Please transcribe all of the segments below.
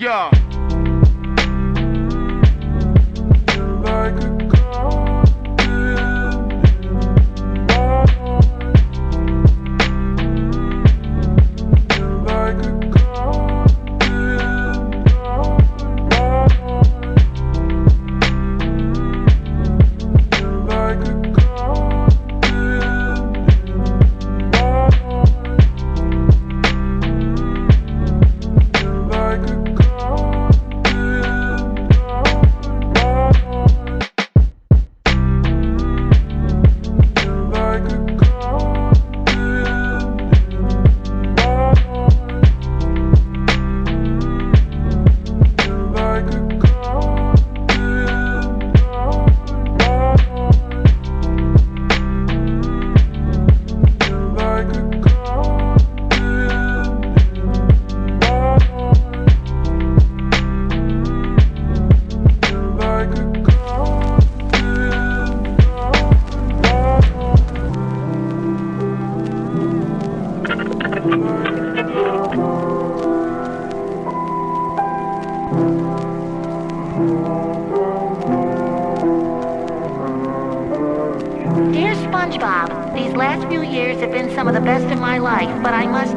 Yeah. SpongeBob. These last few years have been some of the best in my life, but I must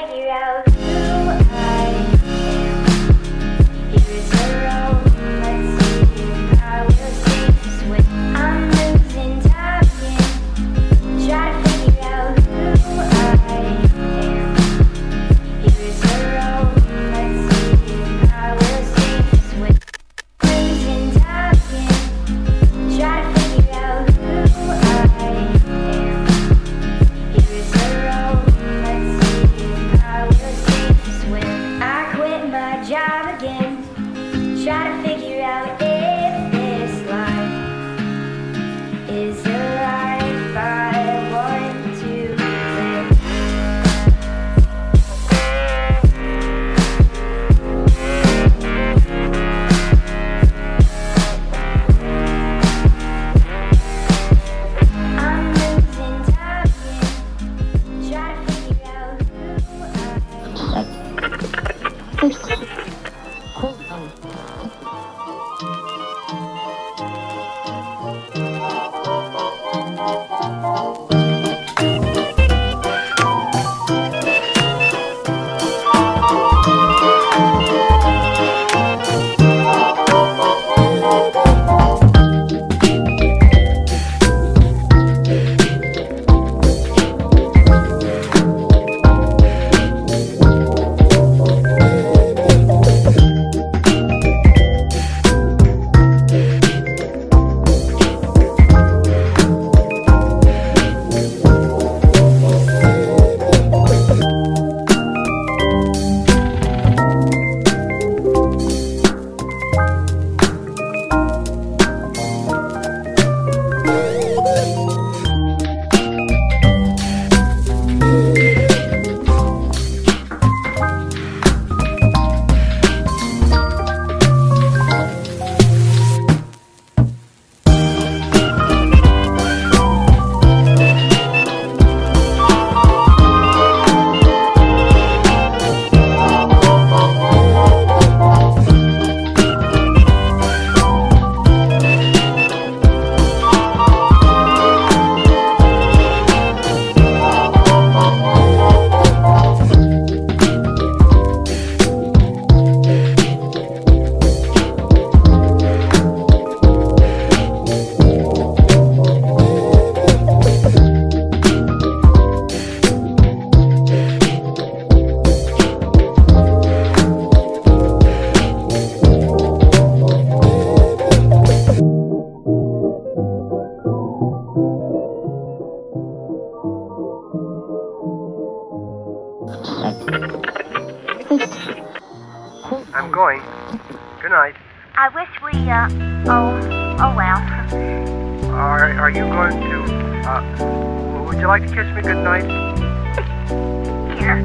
Radio. Going. Good night. I wish we, uh, oh, oh well. Are, are you going to, uh, would you like to kiss me good night? Here.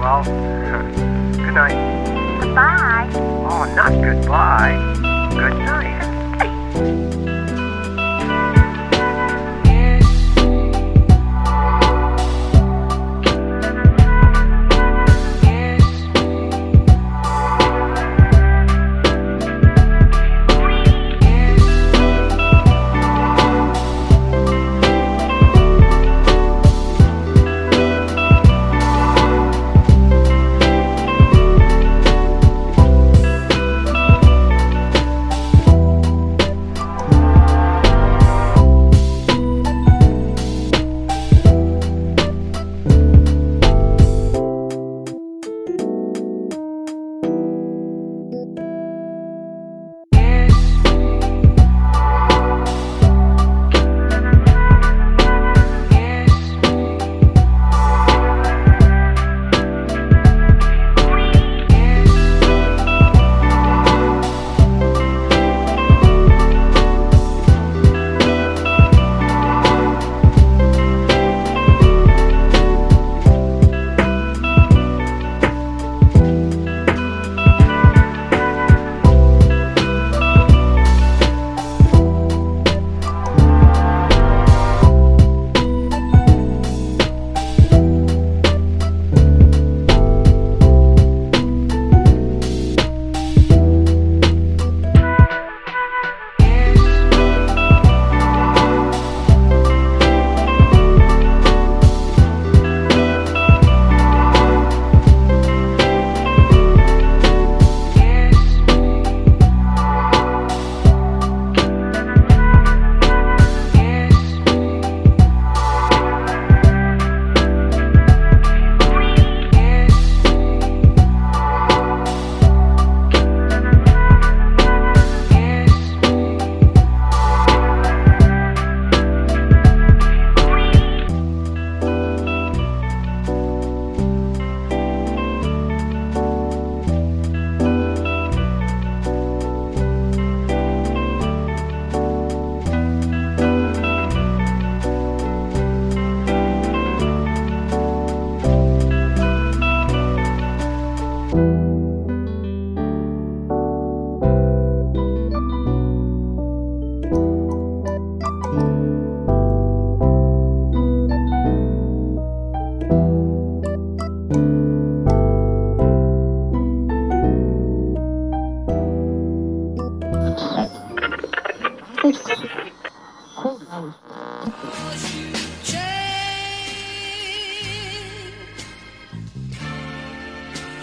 Well, good night. Goodbye. Oh, not goodbye. Good night.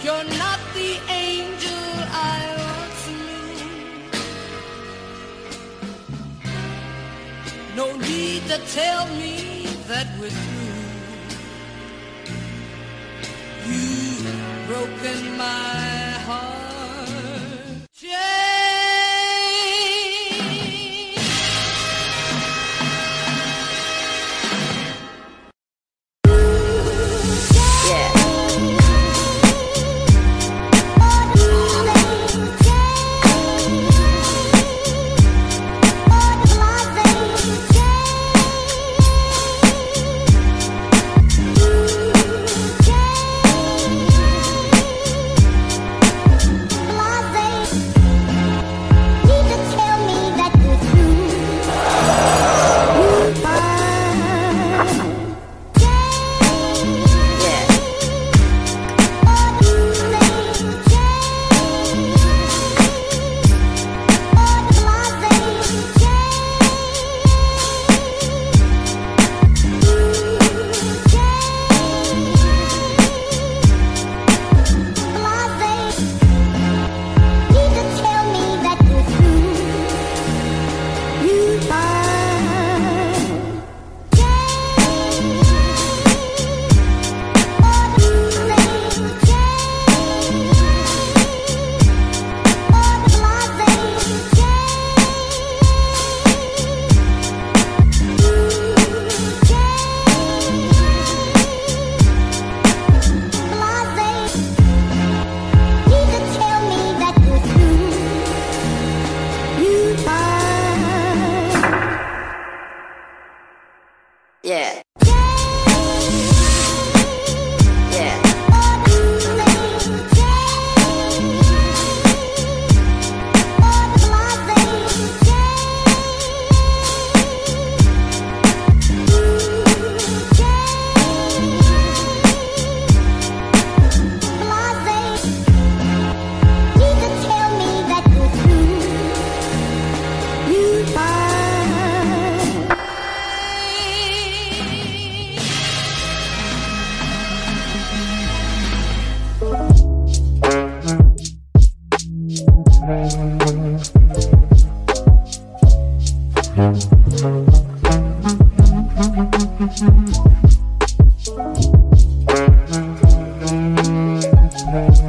You're not the angel I once knew. No need to tell me that we're through. You've broken my Mm-hmm.